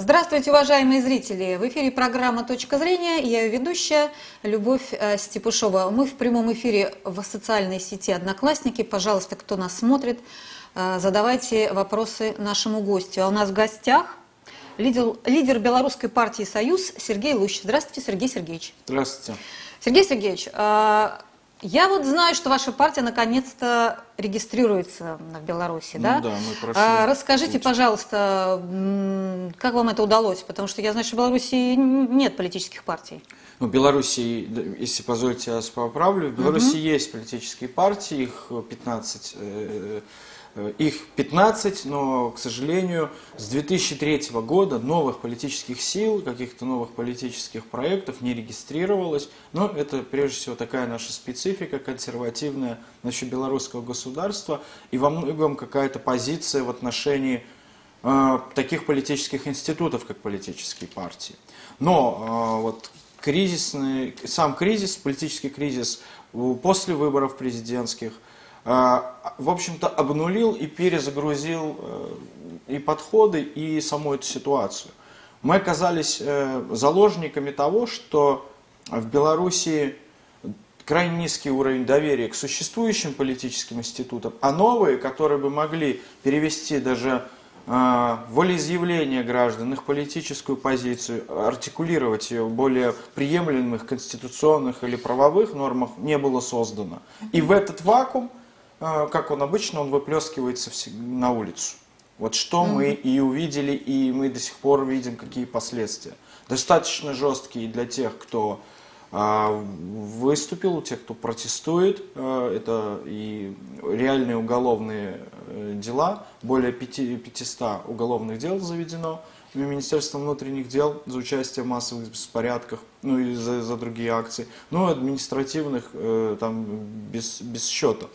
Здравствуйте, уважаемые зрители! В эфире программа «Точка зрения» я ее ведущая Любовь э, Степушова. Мы в прямом эфире в социальной сети «Одноклассники». Пожалуйста, кто нас смотрит, э, задавайте вопросы нашему гостю. А у нас в гостях лидер, лидер белорусской партии «Союз» Сергей Лущ. Здравствуйте, Сергей Сергеевич. Здравствуйте. Сергей Сергеевич, э, я вот знаю, что ваша партия наконец-то регистрируется в Беларуси, Ну да? да, мы прошли А, Расскажите, путь. пожалуйста, как вам это удалось? Потому что я знаю, что в Беларуси нет политических партий. Ну, в Беларуси, если позволите, я вас поправлю. В Беларуси есть политические партии, их 15. Э, Их 15, но, к сожалению, с 2003 года новых политических сил, каких-то новых политических проектов не регистрировалось. Но это, прежде всего, такая наша специфика консервативная насчет белорусского государства и во многом какая-то позиция в отношении э, таких политических институтов, как политические партии. Но э, вот кризисный, сам кризис, политический кризис после выборов президентских, в общем-то, обнулил и перезагрузил э, и подходы, и саму эту ситуацию. Мы оказались э, заложниками того, что в Беларуси крайне низкий уровень доверия к существующим политическим институтам, а новые, которые бы могли перевести даже э, волеизъявление граждан, их политическую позицию, артикулировать ее в более приемлемых конституционных или правовых нормах, не было создано. И в этот вакуум, как он обычно, он выплескивается на улицу. Вот что мы и увидели, и мы до сих пор видим, какие последствия. Достаточно жесткие для тех, кто а, выступил, тех, кто протестует. А, Это и реальные уголовные э, дела. Более пяти- 500 уголовных дел заведено Министерством внутренних дел за участие в массовых беспорядках, ну и за, за другие акции. Ну, административных э, там без, без счета.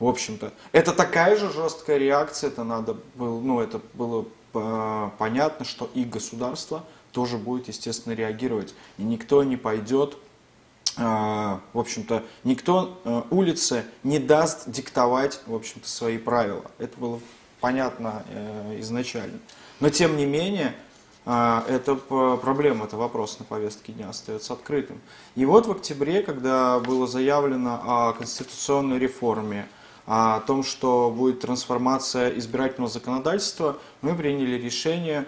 В общем-то, это такая же жесткая реакция, это надо было, ну, это было э, понятно, что и государство тоже будет, естественно, реагировать. И никто не пойдет, э, в общем-то, никто э, улице не даст диктовать, в общем-то, свои правила. Это было понятно э, изначально. Но, тем не менее, а, п- проблема, это вопрос на повестке дня остается открытым. И вот в октябре, когда было заявлено о конституционной реформе, о том, что будет трансформация избирательного законодательства, мы приняли решение,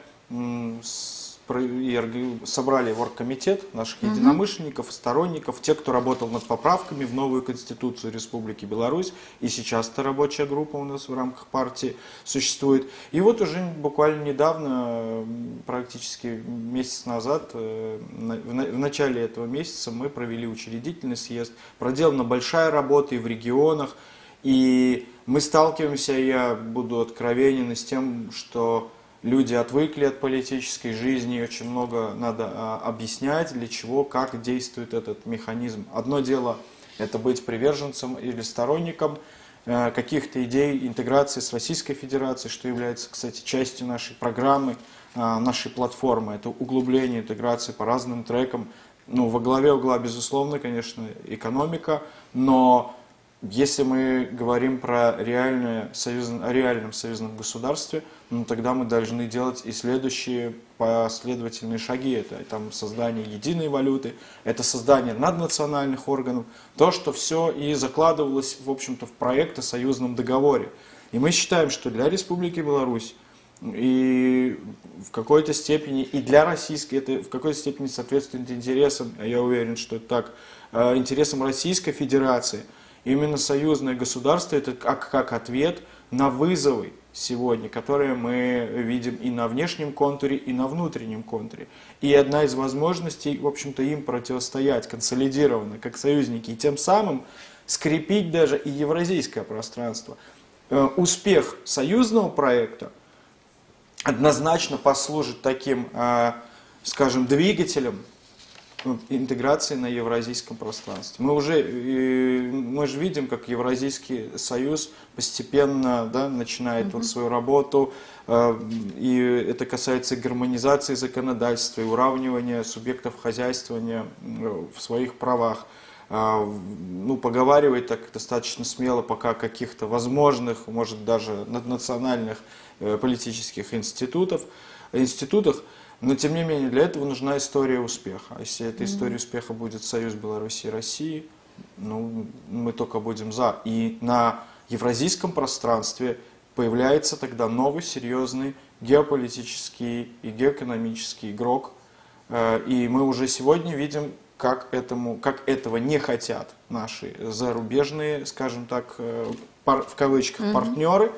и собрали оргкомитет наших единомышленников, сторонников, тех, кто работал над поправками в новую Конституцию Республики Беларусь. И сейчас эта рабочая группа у нас в рамках партии существует. И вот уже буквально недавно, практически месяц назад, э, в начале этого месяца мы провели учредительный съезд. Проделана большая работа и в регионах. И мы сталкиваемся, я буду откровенен, с тем, что люди отвыкли от политической жизни, и очень много надо а, объяснять, для чего, как действует этот механизм. Одно дело это быть приверженцем или сторонником э, каких-то идей интеграции с Российской Федерацией, что является, кстати, частью нашей программы, а, нашей платформы. Это углубление интеграции по разным трекам. Ну, во главе угла, безусловно, конечно, экономика, но если мы говорим про реальное союзно- о реальном союзном государстве, ну, тогда мы должны делать и следующие последовательные шаги. Это там, создание единой валюты, это создание наднациональных органов, то, что все и закладывалось, в общем-то, в проект о союзном договоре. И мы считаем, что для Республики Беларусь и в какой-то степени и для российской это в какой-то степени соответствует интересам, а я уверен, что это так, э, интересам Российской Федерации. Именно союзное государство это как, как ответ на вызовы сегодня, которые мы видим и на внешнем контуре, и на внутреннем контуре. И одна из возможностей, в общем-то, им противостоять консолидированно, как союзники, и тем самым скрепить даже и евразийское пространство. Э, Успех союзного проекта однозначно послужит таким, э, скажем, двигателем интеграции на евразийском пространстве. Мы уже мы же видим, как Евразийский союз постепенно да, начинает вот свою работу, э, и это касается гармонизации законодательства, и уравнивания субъектов хозяйствования э, в своих правах. А, ну, поговаривать так достаточно смело пока о каких-то возможных, может даже наднациональных э, политических институтов. институтах, но тем не менее для этого нужна история успеха. А если эта история успеха будет Союз Беларуси и России, ну, мы только будем за. И на евразийском пространстве появляется тогда новый серьезный геополитический и геоэкономический игрок. Э, и мы уже сегодня видим, как, этому, как этого не хотят наши зарубежные, скажем так, э, в кавычках, mm-hmm. партнеры.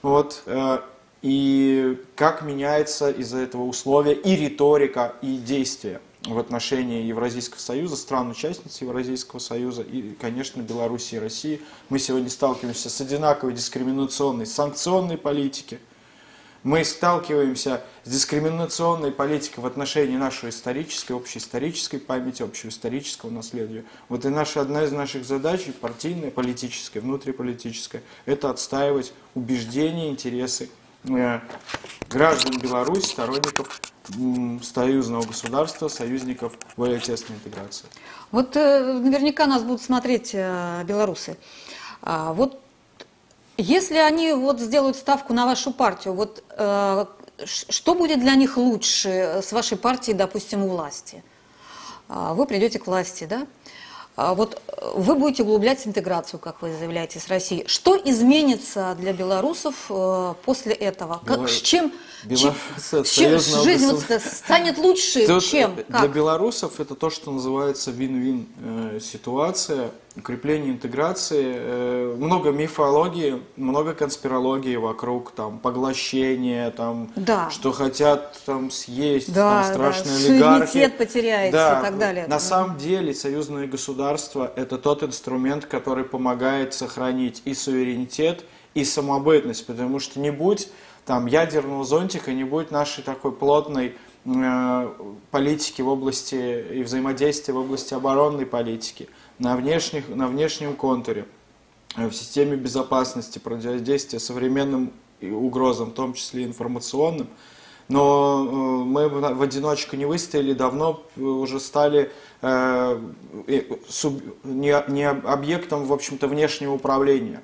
Вот, э, и как меняется из-за этого условия и риторика, и действия в отношении Евразийского союза, стран-участниц Евразийского союза и, конечно, Беларуси и России. Мы сегодня сталкиваемся с одинаковой дискриминационной санкционной политикой. Мы сталкиваемся с дискриминационной политикой в отношении нашей исторической, общеисторической памяти, общего исторического наследия. Вот и наша, одна из наших задач, партийная, политическая, внутриполитическая, это отстаивать убеждения, интересы граждан Беларуси, сторонников союзного государства, союзников более тесной интеграции. Вот э, наверняка нас будут смотреть э, белорусы. А, вот если они вот сделают ставку на вашу партию, вот э, что будет для них лучше с вашей партией, допустим, у власти? А, вы придете к власти, да? А вот э, вы будете углублять интеграцию, как вы заявляете, с Россией. Что изменится для белорусов э, после этого? Как, Бело... с чем, чем, чем жизнь вот станет лучше? Тут чем? Как? Для белорусов это то, что называется вин-вин э, ситуация укрепление интеграции, э, много мифологии, много конспирологии вокруг, там, поглощения, там, да. что хотят там съесть, да, там, страшные да. олигархи. Суверенитет потеряете да. и так далее. На да. самом деле союзное государство – это тот инструмент, который помогает сохранить и суверенитет, и самобытность, потому что не будь там ядерного зонтика, не будет нашей такой плотной э, политики в области и взаимодействия в области оборонной политики – на, внешних, на внешнем контуре, э, в системе безопасности, противодействия современным угрозам, в том числе информационным. Но э, мы в одиночку не выстояли, давно уже стали э, не, объектом, в общем-то, внешнего управления.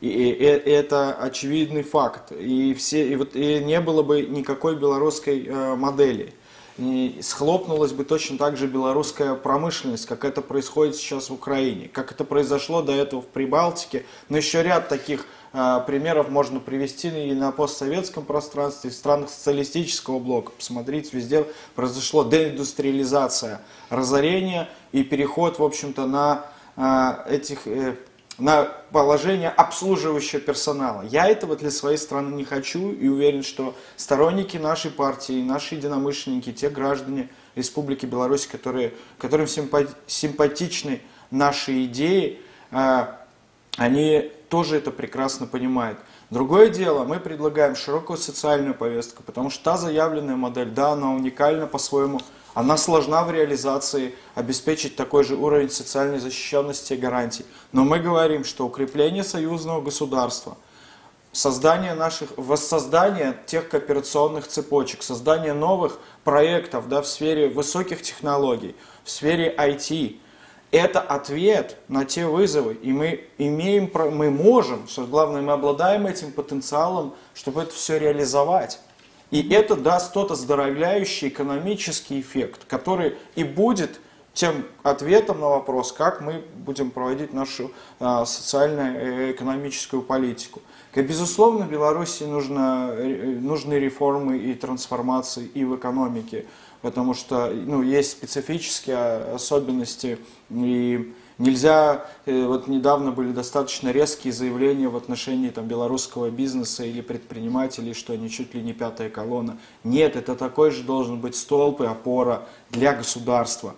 И, это очевидный факт. И, все, и, вот, и не было бы никакой белорусской э, модели и схлопнулась бы точно так же белорусская промышленность, как это происходит сейчас в Украине, как это произошло до этого в Прибалтике. Но еще ряд таких э, примеров можно привести и на постсоветском пространстве, в странах социалистического блока. Посмотрите, везде произошло деиндустриализация, разорение и переход, в общем-то, на э, этих... На положение обслуживающего персонала. Я этого для своей страны не хочу и уверен, что сторонники нашей партии, наши единомышленники, те граждане Республики Беларусь, которые, которым симпатичны наши идеи, а, они тоже это прекрасно понимают. Другое дело, мы предлагаем широкую социальную повестку, потому что та заявленная модель, да, она уникальна по-своему, она сложна в реализации обеспечить такой же уровень социальной защищенности и гарантий. Но мы говорим, что укрепление союзного государства, создание наших, воссоздание тех кооперационных цепочек, создание новых проектов да, в сфере высоких технологий, в сфере IT, это ответ на те вызовы, и мы имеем, мы можем, что главное, мы обладаем этим потенциалом, чтобы это все реализовать. И это даст тот оздоровляющий экономический эффект, который и будет тем ответом на вопрос, как мы будем проводить нашу а, социально-экономическую политику. И, безусловно, Беларуси нужно, э, нужны реформы и трансформации и в экономике, потому что ну, есть специфические особенности и Нельзя, э, вот недавно были достаточно резкие заявления в отношении там, белорусского бизнеса или предпринимателей, что они чуть ли не пятая колонна. Нет, это такой же должен быть столб и опора для государства.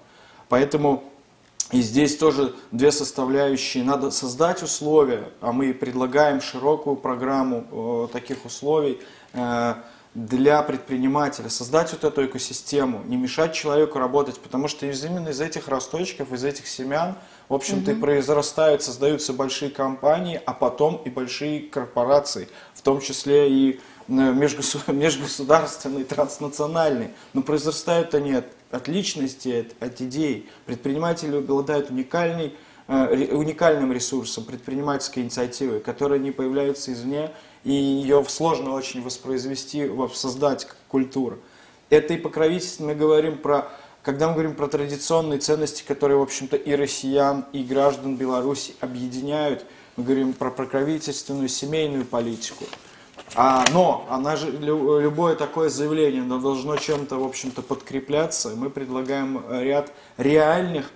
Поэтому и здесь тоже две составляющие. Надо создать условия, а мы предлагаем широкую программу э, таких условий э, для предпринимателя, создать вот эту экосистему, не мешать человеку работать, потому что именно из этих росточков, из этих семян – в общем-то, угу. и произрастают, создаются большие компании, а потом и большие корпорации, в том числе и э, межгосударственные, транснациональные. Но произрастают они от, от личности, от, от идей. Предприниматели обладают уникальной, э, уникальным ресурсом предпринимательской инициативы, которые не появляются извне и ее сложно очень воспроизвести, создать как культуру. Это и покровительство, мы говорим про, когда мы говорим про традиционные ценности, которые, в общем-то, и россиян, и граждан Беларуси объединяют, мы говорим про покровительственную семейную политику. А, но она же, любое такое заявление оно должно чем-то, в общем-то, подкрепляться. Мы предлагаем ряд реальных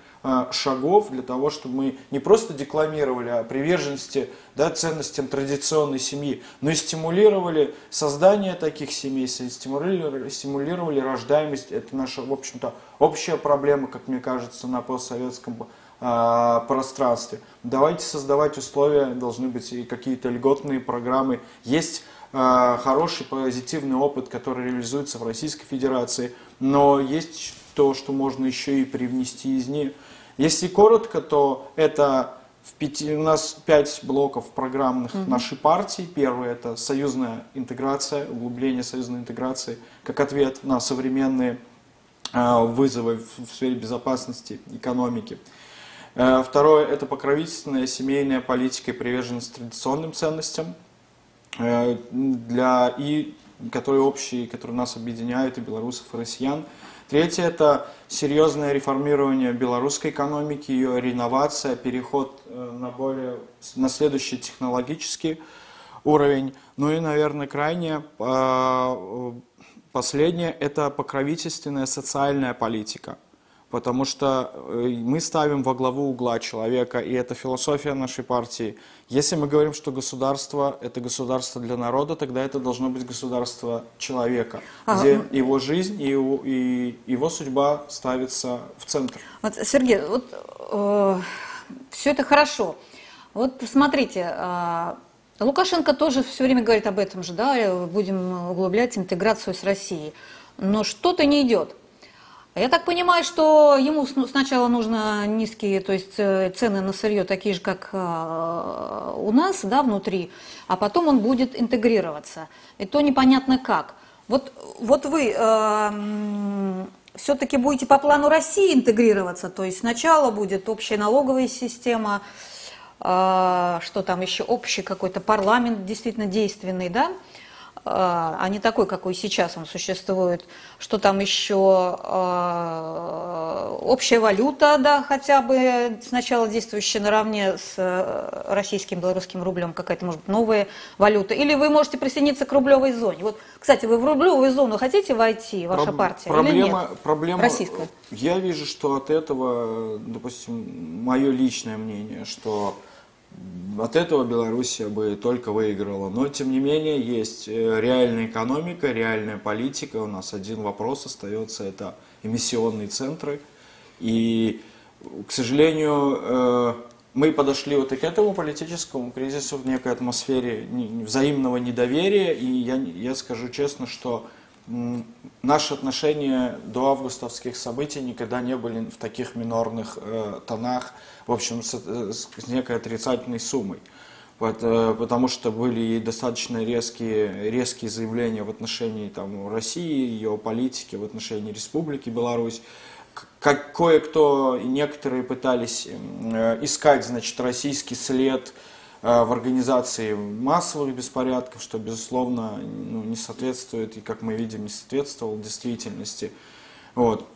шагов для того, чтобы мы не просто декламировали о приверженности да, ценностям традиционной семьи, но и стимулировали создание таких семей, стимулировали, стимулировали рождаемость. Это наша, в общем-то, общая проблема, как мне кажется, на постсоветском э, пространстве. Давайте создавать условия, должны быть и какие-то льготные программы. Есть э, хороший позитивный опыт, который реализуется в Российской Федерации, но есть то, что можно еще и привнести из нее. Если коротко, то это в пяти, у нас пять блоков программных mm нашей партии. Первый это союзная интеграция, углубление союзной интеграции, как ответ на современные э, вызовы в, в сфере безопасности, экономики. Э, второе это покровительственная семейная политика и приверженность традиционным ценностям, э, для, и которые общие, которые нас объединяют, и белорусов, и россиян. Третье – это серьезное реформирование белорусской экономики, ее реновация, переход э, на, более, на следующий технологический уровень. Ну и, наверное, крайнее, э, последнее – это покровительственная социальная политика – потому что э, мы ставим во главу угла человека, и это философия нашей партии. Если мы говорим, что государство – это государство для народа, тогда это должно быть государство человека, ага. где его жизнь и его, и его судьба ставится в центр. Вот, Сергей, вот э, все это хорошо. Вот смотрите, э, Лукашенко тоже все время говорит об этом же, да, будем углублять интеграцию с Россией. Но что-то не идет. Я так понимаю, что ему сначала нужно низкие, то есть э, цены на сырье такие же, как э, у нас, да, внутри, а потом он будет интегрироваться. И то непонятно как. Вот, вот вы э, все-таки будете по плану России интегрироваться, то есть сначала будет общая налоговая система, э, что там еще общий какой-то парламент действительно действенный, да, а, а не такой, какой сейчас он существует, что там еще а, общая валюта, да, хотя бы сначала действующая наравне с э, российским белорусским рублем, какая-то, может быть, новая валюта, или вы можете присоединиться к рублевой зоне. Вот, кстати, вы в рублевую зону хотите войти, ваша Проб- партия, проблема, или нет? Проблема, Российская. Я вижу, что от этого, допустим, мое личное мнение, что от этого Белоруссия бы только выиграла. Но, тем не менее, есть э, реальная экономика, реальная политика. У нас один вопрос остается, это эмиссионные центры. И, к сожалению, э, мы подошли вот и к этому политическому кризису в некой атмосфере взаимного недоверия. И я, я скажу честно, что наши отношения до августовских событий никогда не были в таких минорных э, тонах, в общем, с, э, с некой отрицательной суммой. Вот, э, потому что были достаточно резкие, резкие заявления в отношении там, России, ее политики, в отношении Республики Беларусь. Как кое-кто и некоторые пытались э, искать значит, российский след в организации массовых беспорядков, что, безусловно, ну, не соответствует, и, как мы видим, не соответствовал действительности. Вот.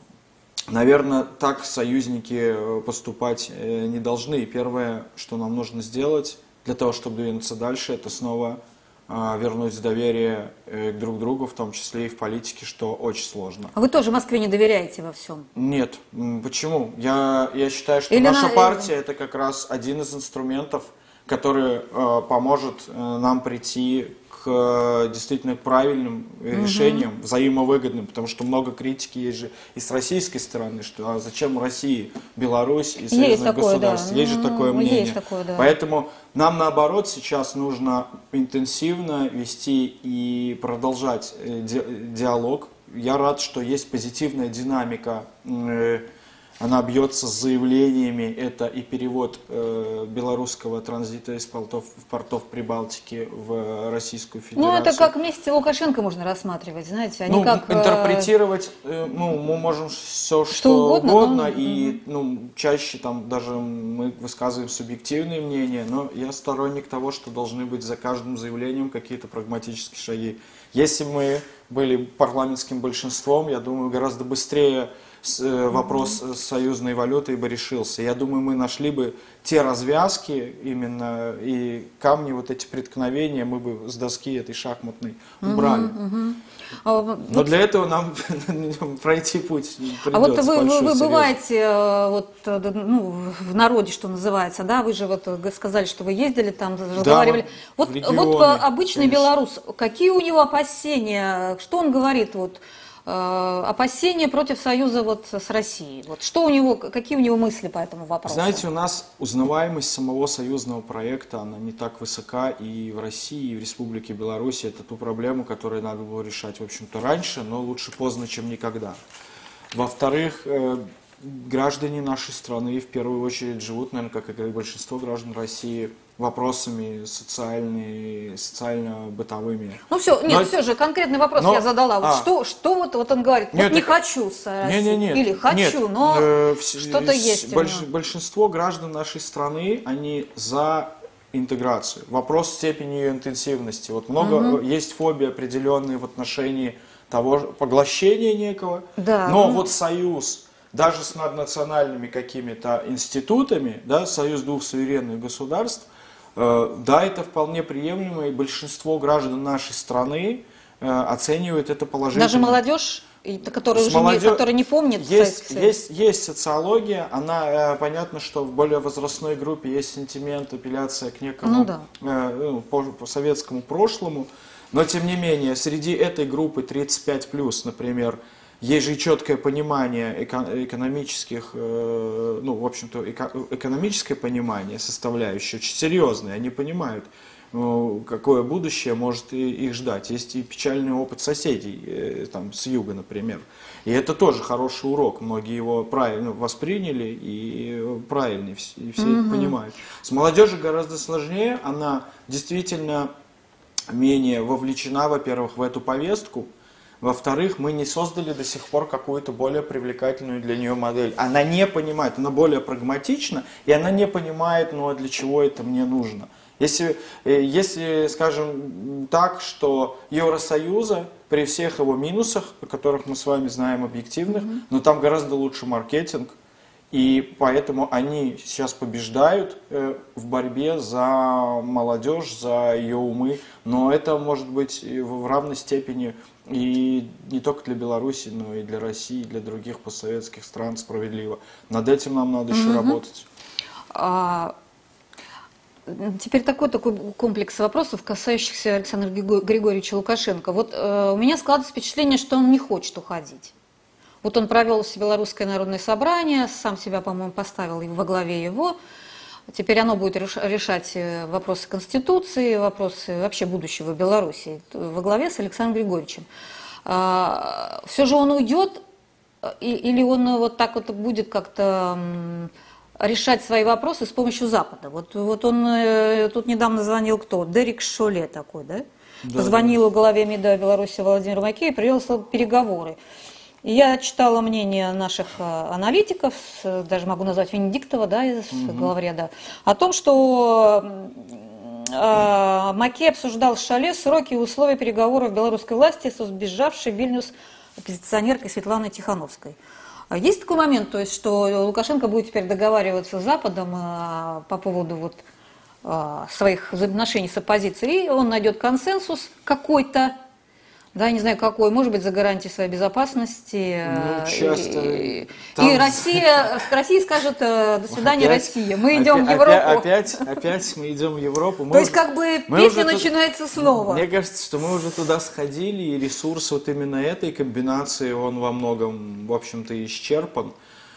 Наверное, так союзники э, поступать э, не должны. И первое, что нам нужно сделать для того, чтобы двинуться дальше, это снова вернуть доверие к друг другу, в том числе и в политике, что очень сложно. А вы тоже Москве не доверяете во всем? Нет. Почему? Я, я считаю, что Или наша на... партия это как раз один из инструментов – который э, поможет э, нам прийти к э, действительно правильным решениям, угу. взаимовыгодным, потому что много критики есть же и с российской стороны, что а зачем России, Беларусь и союзных государств. Да. Есть же такое мнение. Есть такое, да. Поэтому нам наоборот сейчас нужно интенсивно вести и продолжать диалог. Я рад, что есть позитивная динамика она бьется с заявлениями, это и перевод э, белорусского транзита из портов, портов Прибалтики в Российскую Федерацию. Ну, это как вместе Лукашенко можно рассматривать, знаете, они ну, как... э, интерпретировать, э, ну, мы можем все, что, Что угодно, угодно, но- и, ну, чаще там даже мы высказываем субъективные мнения, но я сторонник того, что должны быть за каждым заявлением какие-то прагматические шаги. Если мы были парламентским большинством, я думаю, гораздо быстрее вопрос с союзной валютой бы решился. Я думаю, мы нашли бы те развязки именно и камни, вот эти преткновения мы бы с доски этой шахматной убрали. а, вот- Но для этого нам пройти путь А вот придется вы, вы, большой, вы бываете э, вот, э, да, ну, в народе, что называется, да? Вы же вот э, сказали, что вы ездили там, разговаривали. вот Вот, в вот э, обычный конечно. белорус, какие у него опасения? Что он говорит? Вот, э, опасения против союза вот с Россией. Вот что у него, какие у него мысли по этому вопросу? Знаете, у нас узнаваемость самого союзного проекта, она не так высока и в России, и в Республике Беларусь. Это ту проблему, которую надо было решать, в общем-то, раньше, но лучше поздно, чем никогда. Во-вторых, э, граждане нашей страны в первую очередь живут, наверное, как и большинство граждан России, вопросами социальными, социально-бытовыми. Ну все, нет, Но- все же, конкретный вопрос но- я задала. Вот а. что, что вот, вот он говорит? Нет, вот не хочу. Не, не, нет. Или хочу, Нет, но э, что-то есть. больш- большинство граждан нашей страны, они за интеграцию. Вопрос степени ее интенсивности. Вот много э, есть фобии определенные в отношении того поглощения некого. Да. Но вот союз даже с наднациональными какими-то институтами, да, союз двух суверенных государств, да, это вполне приемлемо, и большинство граждан нашей страны э, оценивают это положительно. Даже молодежь, которая уже не, молодё- которая не помнит есть, Союз. есть, есть социология, она, э, понятно, что в более возрастной группе есть сентимент, апелляция к некому Ну да. э, ну, по, по советскому прошлому, но тем не менее, среди этой группы 35+, например, есть же четкое понимание эко- экономических, э, ну, в общем-то, эко- экономическое понимание составляющее, очень серьезное, они понимают, ну, какое будущее может их ждать. Есть и печальный опыт соседей, э, там, с юга, например. И это тоже хороший урок. Многие его правильно восприняли и э, правильно, и вс- и все это понимают. С молодежью гораздо сложнее. Она действительно менее вовлечена, во-первых, в эту повестку. Во-вторых, мы не создали до сих пор какую-то более привлекательную для нее модель. Она не понимает, она более прагматична, и она не понимает, ну а для чего это мне нужно. Если, э, если скажем так, что Евросоюза при всех его минусах, о которых мы с вами знаем объективных, но там гораздо лучше маркетинг, и поэтому они сейчас побеждают э, в борьбе за молодежь, за ее умы. Но это может быть в равной степени и не только для Беларуси, но и для России, и для других постсоветских стран справедливо. Над этим нам надо еще работать. А, Теперь такой, такой комплекс вопросов, касающихся Александра Григо- Григорьевича Лукашенко. Вот э, у меня складывается впечатление, что он не хочет уходить. Вот он провел Белорусское народное собрание, сам себя, по-моему, поставил во главе его. Теперь оно будет реш- решать э, вопросы Конституции, вопросы вообще будущего Беларуси во главе с Александром Григорьевичем. Все же он уйдет, э, или он вот так вот будет как-то решать свои вопросы с помощью Запада. Вот, вот он э, тут недавно звонил кто? Дерек Шоле такой, да? Да, Позвонил главе МИДа Беларуси Владимиру Макею и привел переговоры. Я читала мнение наших э, аналитиков, даже могу назвать Венедиктова, да, из главреда, о том, что э, Макей обсуждал Шале сроки и условия переговоров белорусской власти с сбежавшей в Вильнюс оппозиционеркой Светланой Тихановской. А Есть такой момент, то есть, что Лукашенко будет теперь договариваться с Западом э, по поводу вот, э, своих взаимоотношений с оппозицией, и он найдет консенсус какой-то, да, не знаю какой, может быть, за гарантией своей безопасности. Ну, э, часто и, там- и Россия, Россия скажет, э, до свидания, Опять- Россия, мы идем в опя- Европу. Опять, опять, опять мы идем в Европу. Мы То есть, уже- как бы, песня уже тут- начинается снова. Мне кажется, что мы уже туда сходили, и ресурс вот именно этой комбинации, он во многом, в общем-то, исчерпан.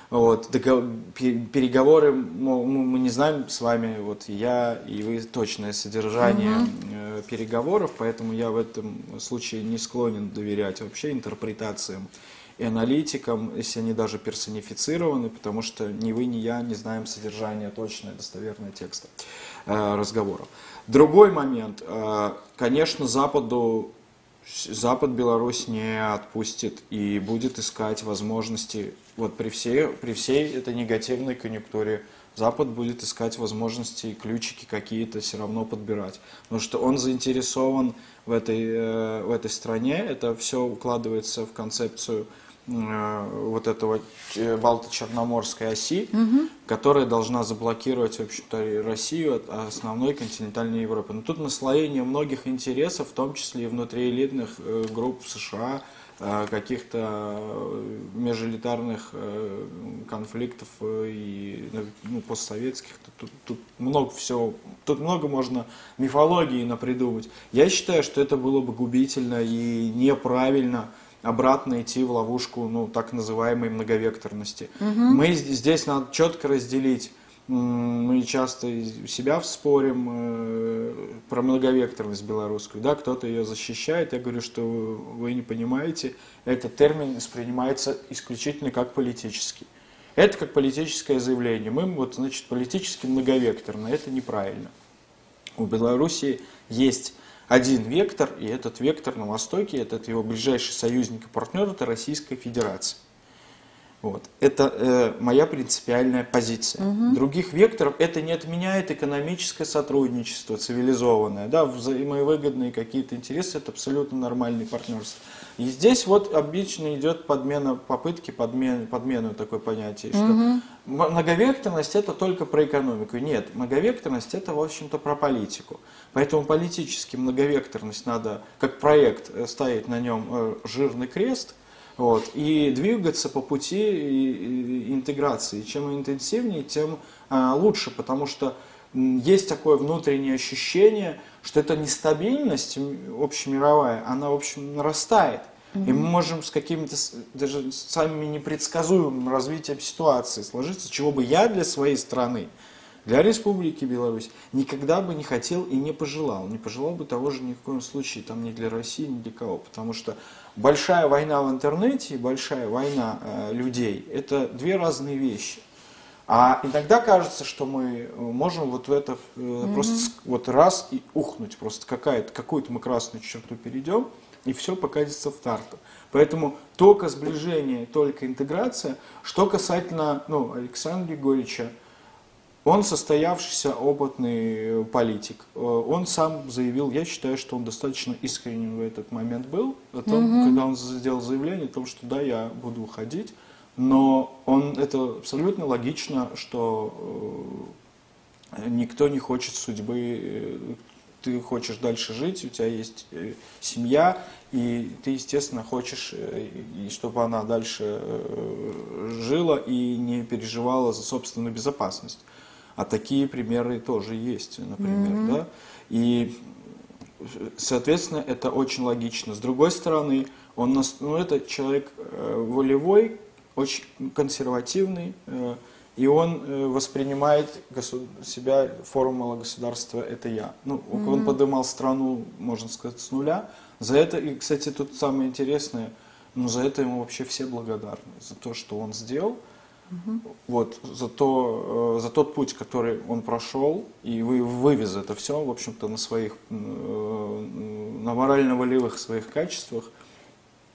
Вот, пе- переговоры, мы не знаем с вами, вот я и вы, точное содержание э, переговоров, поэтому я в этом случае не склонен доверять вообще интерпретациям и аналитикам, если они даже персонифицированы, потому что ни вы, ни я не знаем содержание точное, достоверное текста э, разговоров. Другой момент. Э, конечно, Западу Запад Беларусь не отпустит и будет искать возможности, вот при всей, при всей этой негативной конъюнктуре, Запад будет искать возможности и ключики какие-то все равно подбирать. Потому что он заинтересован в этой, э, в этой стране, это все укладывается в концепцию вот этого э, Балто-Черноморской оси, угу. которая должна заблокировать, в общем-то, Россию от основной континентальной Европы. Но тут наслоение многих интересов, в том числе и внутри элитных э, групп США, каких-то межэлитарных конфликтов и ну, постсоветских. Тут, тут много всего, тут много можно мифологии напридумать. Я считаю, что это было бы губительно и неправильно обратно идти в ловушку ну, так называемой многовекторности. Угу. Мы здесь надо четко разделить мы часто себя спорим э, про многовекторность белорусскую, да, кто-то ее защищает, я говорю, что вы не понимаете, этот термин воспринимается исключительно как политический. Это как политическое заявление. Мы вот, значит, политически многовекторно, это неправильно. У Беларуси есть один вектор, и этот вектор на Востоке, этот его ближайший союзник и партнер, это Российская Федерация. Вот. Это э, моя принципиальная позиция. Угу. Других векторов это не отменяет экономическое сотрудничество цивилизованное, да, взаимовыгодные какие-то интересы, это абсолютно нормальный партнерство. И здесь вот обычно идет подмена, попытки подмен, подмену такое понятие, что угу. многовекторность это только про экономику. Нет, многовекторность это, в общем-то, про политику. Поэтому политически многовекторность надо, как проект, э, ставить на нем э, жирный крест – вот, и двигаться по пути интеграции. Чем интенсивнее, тем а, лучше, потому что есть такое внутреннее ощущение, что эта нестабильность общемировая, она, в общем, нарастает. И мы можем с какими-то даже самыми непредсказуемым развитием ситуации сложиться, чего бы я для своей страны, для Республики Беларусь никогда бы не хотел и не пожелал. Не пожелал бы того же ни в коем случае, там ни для России, ни для кого. Потому что большая война в интернете и большая война э, людей – это две разные вещи. А иногда кажется, что мы можем вот в это э, mm-hmm. просто вот раз и ухнуть, просто какая-то, какую-то мы красную черту перейдем, и все покатится в тарту. Поэтому только сближение, только интеграция. Что касательно ну, Александра Григорьевича, он состоявшийся опытный политик. Э, он сам заявил, я считаю, что он достаточно искренен в этот момент был, о том, угу. когда он сделал заявление о том, что да, я буду уходить. Но он, это абсолютно логично, что э, никто не хочет судьбы, э, ты хочешь дальше жить, у тебя есть семья, и ты, естественно, хочешь, чтобы она дальше жила и не переживала за собственную безопасность. А такие примеры тоже есть, например, mm-hmm. да. И, соответственно, это очень логично. С другой стороны, он, ну, это человек э, волевой, очень консервативный, э, и он э, воспринимает себя, формула государства – это я. Ну, mm-hmm. он поднимал страну, можно сказать, с нуля. За это, и, кстати, тут самое интересное, ну, за это ему вообще все благодарны, за то, что он сделал. Угу. Вот, за, то, э, за тот путь, который он прошел, и вы, вывез это все, в общем-то, на своих, э, на морально-волевых своих качествах.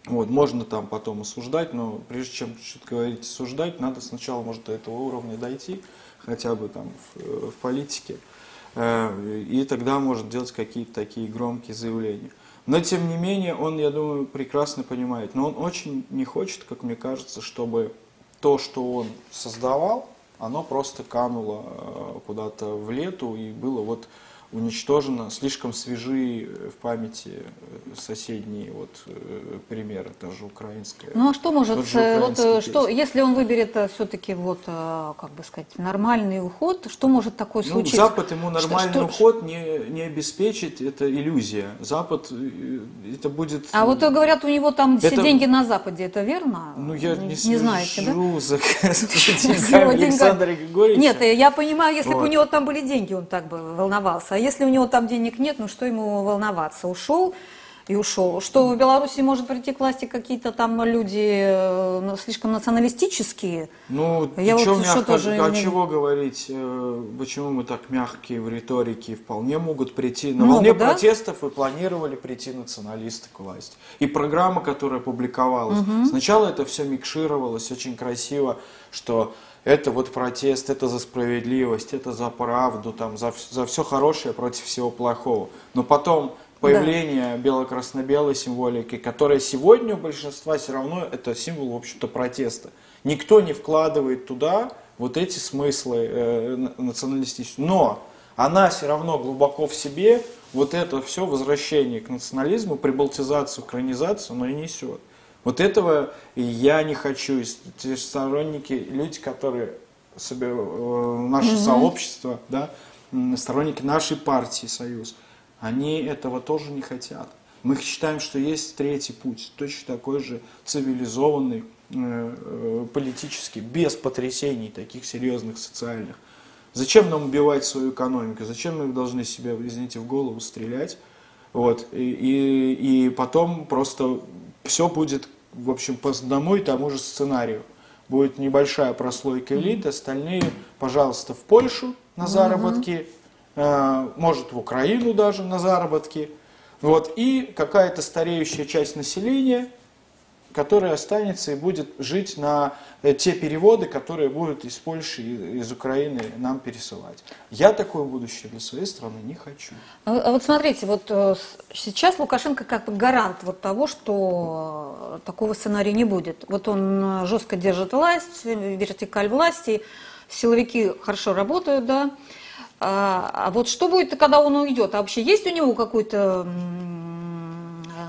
Вот, можно там потом осуждать, но прежде чем что-то говорить осуждать, надо сначала, может, до этого уровня дойти, хотя бы там в, э, в политике, и тогда может делать какие-то такие громкие заявления. Но, тем не менее, он, я думаю, прекрасно понимает. Но он очень не хочет, как мне кажется, чтобы то, что он создавал, оно просто кануло э, куда-то в лету и было вот уничтожено, слишком свежие в памяти э, соседние вот э, примеры, даже украинская. Ну а что может, вот, что, если он выберет все-таки вот, как бы сказать, нормальный уход, что может такое ну, случиться? Запад ему нормальный что, уход не, не обеспечит, это иллюзия. Запад, это будет... А вот говорят, у него там это... все деньги на Западе, это верно? Ну я не, не знаете, да? за, за Александра Григорьевича. Нет, я понимаю, если вот. бы у него там были деньги, он так бы волновался. Если у него там денег нет, ну что ему волноваться? Ушел, и ушел. Что в Беларуси может прийти к власти какие-то там люди э, ну, слишком националистические? Ну, я вот мягко, что тоже... А чего говорить? Э, почему мы так мягкие в риторике? Вполне могут прийти. На волне да? протестов и планировали прийти националисты к власти. И программа, которая публиковалась. Угу. Сначала это все микшировалось очень красиво, что это вот протест, это за справедливость, это за правду, там, за, за все хорошее против всего плохого. Но потом появление да. бело-красно-белой символики, которая сегодня у большинства все равно это символ, в общем-то, протеста. Никто не вкладывает туда вот эти смыслы э, националистические. Но она все равно глубоко в себе вот это все возвращение к национализму, прибалтизацию, украинизацию, но и несет. Вот этого я не хочу. Те сторонники, люди, которые себе, э, наше угу. сообщество, да, сторонники нашей партии «Союз», они этого тоже не хотят. Мы считаем, что есть третий путь, точно такой же цивилизованный, э, э, политический, без потрясений таких серьезных социальных. Зачем нам убивать свою экономику? Зачем мы должны себя, извините, в голову стрелять? Вот. И, и, и потом просто все будет, в общем, по одному и тому же сценарию. Будет небольшая прослойка элит, остальные, пожалуйста, в Польшу на заработки, э, может в Украину даже на заработки. Вот. И какая-то стареющая часть населения – который останется и будет жить на э, те переводы, которые будут из Польши из Украины нам пересылать. Я такое будущее для своей страны не хочу. А, а вот смотрите, вот э, сейчас Лукашенко как бы гарант вот того, что такого сценария не будет. Вот он э, жестко держит власть, вертикаль власти, силовики хорошо работают, да. А, а вот что будет, когда он уйдет? А вообще есть у него какой-то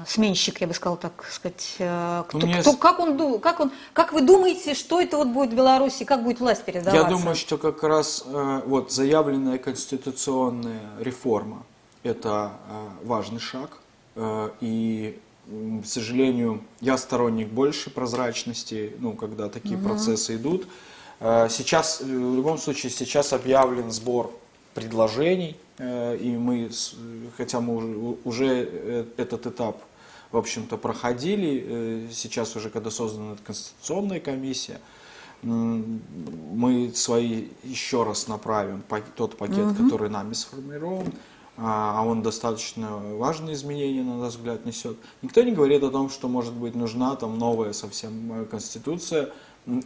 сменщик, я бы сказала, так сказать. Э, кто, Мне... кто, как, он, как, он, как вы думаете, что это вот будет в Беларуси, как будет власть передаваться? Я думаю, что как раз э, вот заявленная конституционная реформа – это э, важный шаг. И, к сожалению, я сторонник больше прозрачности, ну, когда такие угу. процессы идут. Сейчас, в любом случае, сейчас объявлен сбор предложений, и мы, хотя мы уже этот этап в общем-то, проходили. Э, сейчас уже, когда создана Конституционная комиссия, мы свои еще раз направим тот пакет, угу. который нами сформирован, а, а он достаточно важные изменения, на наш взгляд, несет. Никто не говорит о том, что, может быть, нужна там новая совсем э, конституция.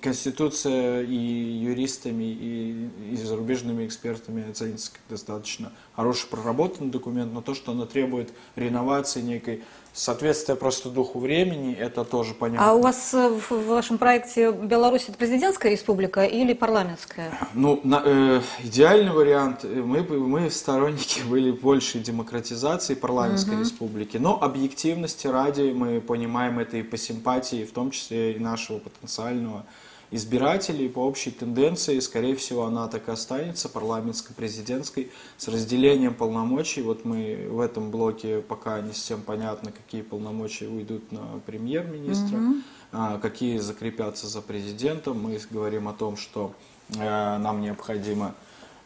Конституция и юристами, и, и зарубежными экспертами оценится как достаточно хороший проработанный документ, но то, что она требует реновации некой Соответствие просто духу времени, это тоже понятно. А у вас э, в вашем проекте Беларусь это президентская республика или парламентская? Ну, на, э, идеальный вариант, э, мы, мы сторонники были большей демократизации парламентской угу. республики, но объективности ради мы понимаем это и по симпатии, в том числе и нашего потенциального избирателей по общей тенденции, скорее всего, она так и останется, парламентско-президентской, с разделением полномочий. Вот мы в этом блоке пока не совсем понятно, какие полномочия уйдут на премьер-министра, угу. а, какие закрепятся за президентом. Мы говорим о том, что а, нам необходимо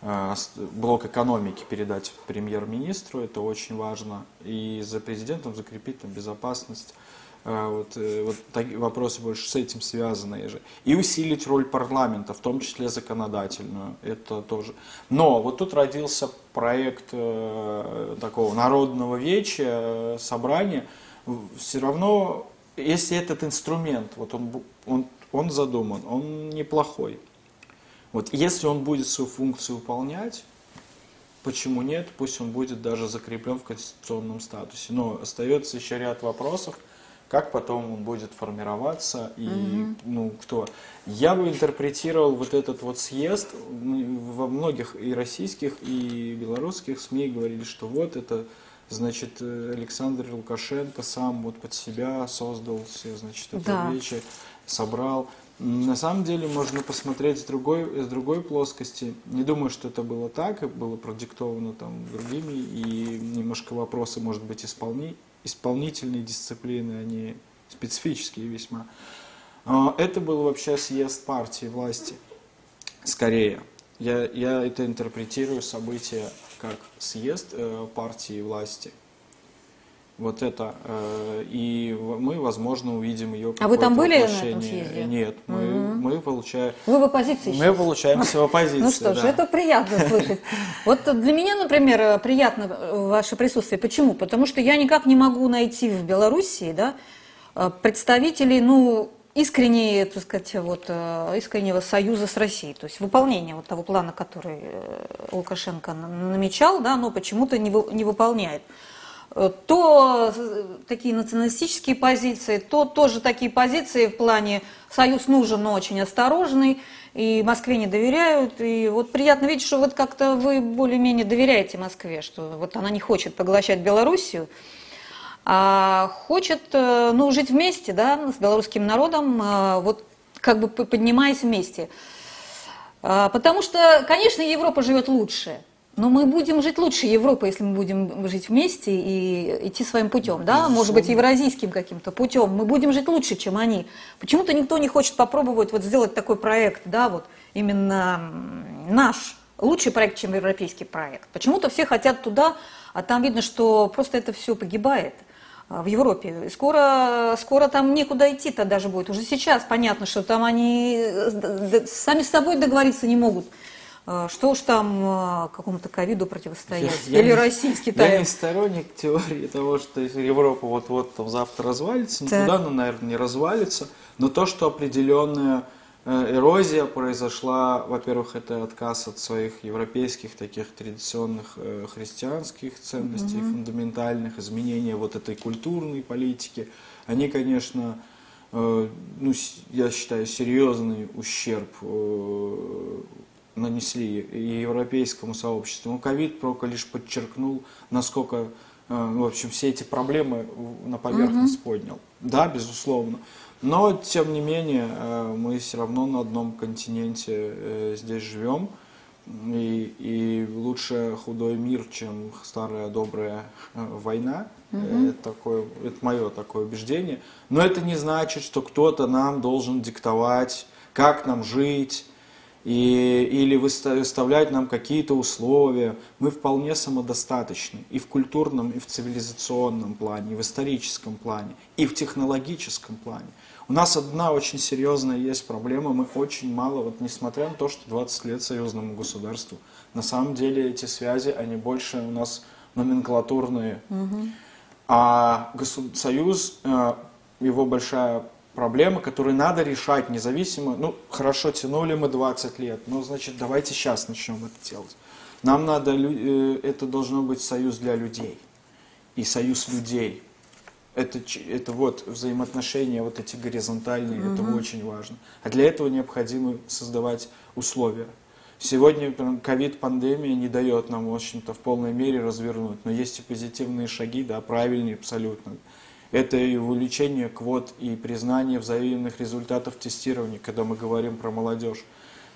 а, блок экономики передать премьер-министру, это очень важно, и за президентом закрепить там, безопасность а, вот, э, вот такие вопросы больше с этим связаны же. И усилить роль парламента, в том числе законодательную, это тоже. Но вот тут родился проект э, такого народного вечия, э, собрания. Все равно, если этот инструмент, вот он, он, он задуман, он неплохой. Вот если он будет свою функцию выполнять, почему нет, пусть он будет даже закреплен в конституционном статусе. Но остается еще ряд вопросов, как потом он будет формироваться и угу. ну кто. Я бы интерпретировал вот этот вот съезд во многих и российских и белорусских СМИ говорили, что вот это значит э, Александр Лукашенко сам вот под себя создал все значит это да. вече собрал. На самом деле можно посмотреть с другой, с другой плоскости. Не думаю, что это было так, было продиктовано там другими, и немножко вопросы, может быть, исполни, исполнительные дисциплины, они специфические весьма. А, это был вообще съезд партии власти, скорее. Я, я это интерпретирую событие как съезд э, партии власти. Вот это. Э, и мы, возможно, увидим ее А вы там были на этом съезде? Нет, мы, угу. мы получаем... Вы в оппозиции Мы получаемся в оппозиции, Ну что ж, это приятно слышать. Вот для меня, например, приятно ваше присутствие. Почему? Потому что я никак не могу найти в Белоруссии да, представителей, ну, искренней, так сказать, вот, э, искреннего союза с Россией, то есть выполнение вот того плана, который э, Лукашенко намечал, да, но почему-то не, вы, не выполняет. Э, то такие националистические позиции, то тоже такие позиции в плане союз нужен, но очень осторожный, и Москве не доверяют. И вот приятно видеть, что вот как-то вы более-менее доверяете Москве, что вот она не хочет поглощать Белоруссию, а хочет э, ну, жить вместе да, с белорусским народом, э, вот как бы поднимаясь вместе. А, потому что, конечно, Европа живет лучше, но мы будем жить лучше Европы, если мы будем жить вместе и идти своим путем, да, может быть, евразийским каким-то путем. Мы будем жить лучше, чем они. Почему-то никто не хочет попробовать вот сделать такой проект, да, вот именно наш, лучший проект, чем европейский проект. Почему-то все хотят туда, а там видно, что просто это все погибает. А, в Европе. Скоро, скоро там некуда идти-то даже будет. Уже сейчас понятно, что там они э, сами с собой договориться не могут. А, что уж там а, какому-то ковиду противостоять? Я, Или я России с Китаем? Я не сторонник теории того, что Европа вот-вот там завтра развалится. Никуда так. она, наверное, не развалится. Но то, что определенная Э, эрозия произошла, во-первых, это отказ от своих европейских таких традиционных э, христианских ценностей, mm-hmm. фундаментальных, изменения вот этой культурной политики. Они, конечно, э, ну, я считаю, серьезный ущерб нанесли и европейскому сообществу. Но ковид только лишь подчеркнул, насколько, в общем, все эти проблемы на поверхность mm-hmm. поднял. Да, безусловно. Но, тем не менее, э, мы все равно на одном континенте э, здесь живем. И, и лучше худой мир, чем старая добрая э, война. Угу. Это, такое, это мое такое убеждение. Но это не значит, что кто-то нам должен диктовать, как нам жить, и, или выставлять нам какие-то условия. Мы вполне самодостаточны и в культурном, и в цивилизационном плане, и в историческом плане, и в технологическом плане. У нас одна очень серьезная есть проблема, мы очень мало, вот несмотря на то, что 20 лет союзному государству, на самом деле эти связи, они больше у нас номенклатурные. Угу. А союз, э, его большая проблема, которую надо решать независимо. Ну, хорошо, тянули мы 20 лет, но, значит, давайте сейчас начнем это делать. Нам надо, э, это должно быть союз для людей и союз людей это, это вот взаимоотношения вот эти горизонтальные, угу. это очень важно. А для этого необходимо создавать условия. Сегодня ковид-пандемия не дает нам, в общем-то, в полной мере развернуть, но есть и позитивные шаги, да, правильные абсолютно. Это и увеличение квот, и признание взаимных результатов тестирования, когда мы говорим про молодежь.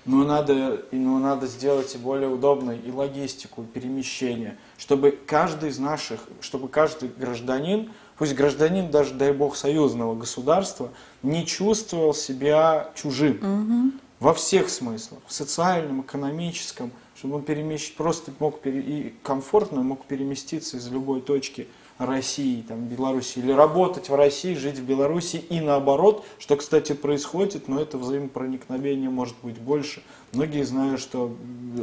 Но надо, но надо сделать и более удобной и логистику, и перемещение, чтобы каждый из наших, чтобы каждый гражданин пусть гражданин даже, дай бог, союзного государства, не чувствовал себя чужим. Угу. Во всех смыслах, в социальном, экономическом, чтобы он перемещ... просто мог пере... и комфортно мог переместиться из любой точки России, там, Беларуси, или работать в России, жить в Беларуси и наоборот, что, кстати, происходит, но это взаимопроникновение может быть больше. Многие знают, что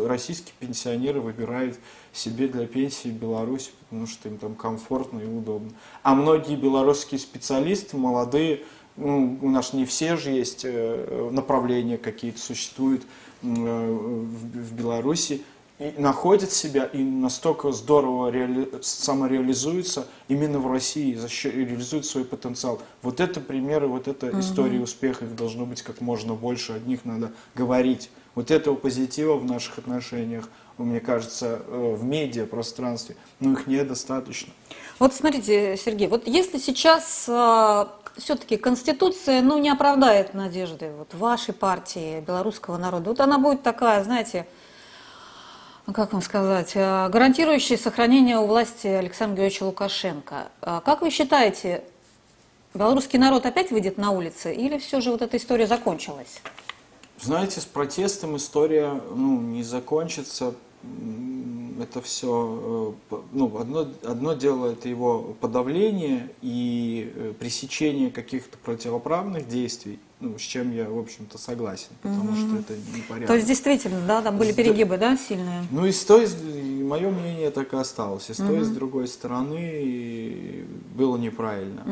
российские пенсионеры выбирают себе для пенсии Беларусь, потому что им там комфортно и удобно. А многие белорусские специалисты, молодые, ну, у нас не все же есть э, направления какие-то существуют э, в Беларуси, и находят себя и настолько здорово реали... самореализуются именно в России, за счет... реализуют свой потенциал. Вот это примеры, вот это угу. истории успеха, их должно быть как можно больше, от них надо говорить. Вот этого позитива в наших отношениях, мне кажется, э, в медиапространстве, но их недостаточно. Вот смотрите, Сергей, вот если сейчас э, все-таки Конституция ну, не оправдает надежды вот, вашей партии, белорусского народа, вот она будет такая, знаете, ну, как вам сказать, э, гарантирующая сохранение у власти Александра Георгиевича Лукашенко. А как вы считаете, белорусский народ опять выйдет на улицы или все же вот эта история закончилась? Знаете, с протестом история ну, не закончится. это все, ну, одно, одно дело это его подавление и э, пресечение каких-то противоправных действий, ну, с чем я, в общем-то, согласен, потому что это непорядок. То есть действительно, да, там были перегибы, да, сильные? Ну и с той, мое мнение так и осталось. И с той, и с другой стороны было неправильно.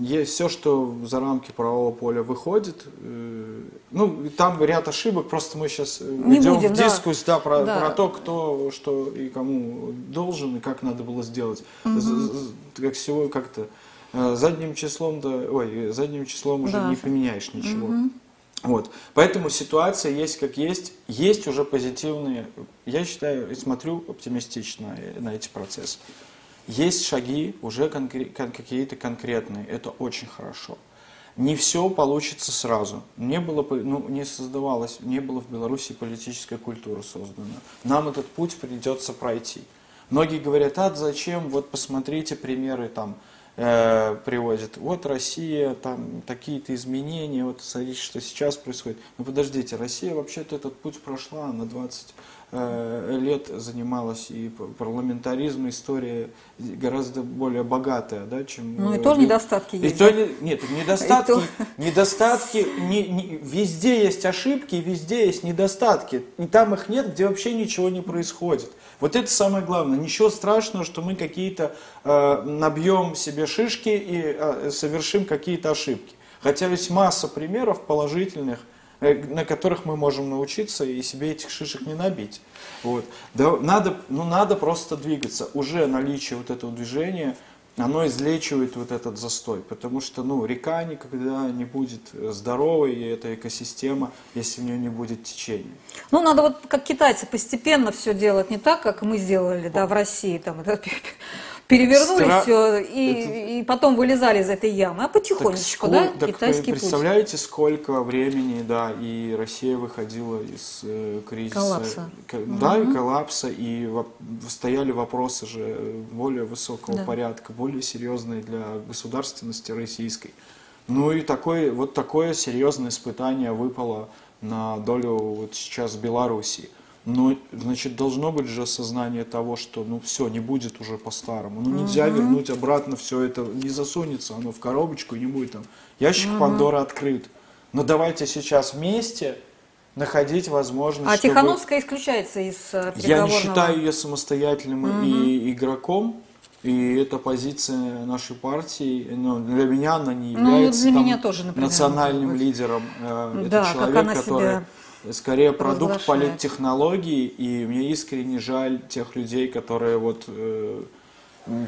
Есть все, что за рамки правового поля выходит. э, Ну, и там ряд ошибок, просто мы сейчас Не идем будем, в да. дискуссию да, про, Да. про то, кто что и кому должен, и как надо было сделать. З- Как всего как-то э, задним числом, да, ой, задним числом уже Да. не поменяешь ничего. Вот. Поэтому ситуация есть как есть. Есть уже позитивные, я считаю и смотрю оптимистично на эти процессы. Есть шаги уже конкре- кон- какие-то конкретные. Это очень хорошо. Не все получится сразу. Не было, ну, не создавалось, не было в Беларуси политическая культура создана. Нам этот путь придется пройти. Многие говорят, а зачем, вот посмотрите примеры там, э. Вот Россия, там такие-то изменения, вот смотрите, что сейчас происходит. Ну подождите, Россия вообще-то этот путь прошла, на 20 э, лет занималась и парламентаризм, история гораздо более богатая, да, чем... Ну и э, тоже недостатки и есть. то да? не- нет, недостатки, И то- недостатки, не- не- везде есть ошибки, везде есть недостатки. И там их нет, где вообще ничего не происходит. Вот это самое главное. Ничего страшного, что мы какие-то э, набьем себе шишки и э, совершим какие-то ошибки. Хотя есть масса примеров положительных, э, на которых мы можем научиться и себе этих шишек не набить. Вот. Да, надо, ну, надо просто двигаться. Уже наличие вот этого движения, оно излечивает вот этот застой. Потому что ну, река никогда не будет здоровой, и эта экосистема, если в нее не будет течения. Ну, надо вот как китайцы постепенно все делать, не так, как мы сделали, да, в России, там, это, перевернули Стра- все и, и потом вылезали из этой ямы, а потихонечку, Так да, сколь- так китайский путь. представляете, сколько времени, да, и Россия выходила из э, кризиса, Коллапса. к- да, и коллапса, и во- стояли вопросы же э, более высокого Да. порядка, более серьезные для государственности российской. Ну и такое, вот такое серьезное испытание выпало на долю вот сейчас Белоруссии. Ну, значит, должно быть же осознание того, что, ну, все, не будет уже по-старому. Ну, нельзя вернуть обратно все это, не засунется оно в коробочку, не будет там. Ящик Пандоры открыт. Но давайте сейчас вместе находить возможность, А чтобы- Тихановская исключается из э, Я не переговорного... считаю ее самостоятельным и игроком. И эта позиция нашей партии, ну, для меня она не Ну, является для там меня тоже, например, национальным лидером. Э, Да, это как человек, она который себя скорее продукт провозглашает. политтехнологий, и мне искренне жаль тех людей, которые вот... э,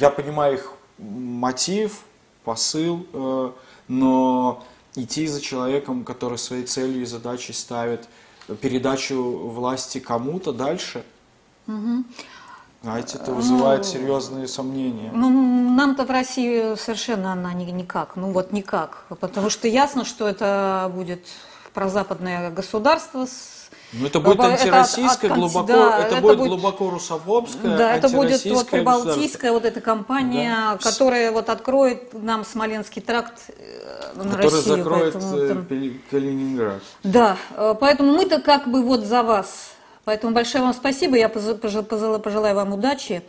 я понимаю их мотив, посыл, э, но идти за человеком, который своей целью и задачей ставит передачу власти кому-то дальше, знаете, это вызывает серьезные сомнения. Ну, нам-то в России совершенно она ни- никак, ну вот никак, потому что ясно, что это будет прозападное государство с Ну, это будет Это от- антироссийское, от- глубоко, да, это, это будет будет- глубоко русофобское, Да, это будет вот прибалтийская вот эта компания, Да. которая вот откроет нам Смоленский тракт э, на который Россию. закроет поэтому э, там- Калининград. Да, э, поэтому мы-то как бы вот за вас. Поэтому большое вам спасибо. Я пожелаю вам удачи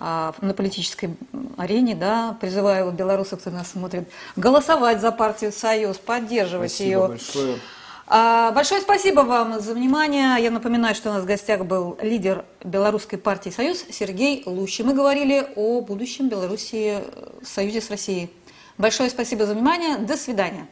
на политической арене, да, призываю вот белорусов, кто нас смотрит, голосовать за партию «Союз», поддерживать Спасибо ее. большое. А, Большое спасибо вам за внимание. Я напоминаю, что у нас в гостях был лидер белорусской партии «Союз» Сергей Лущи. Мы говорили о будущем Белоруссии э, в союзе с Россией. Большое спасибо за внимание. До свидания.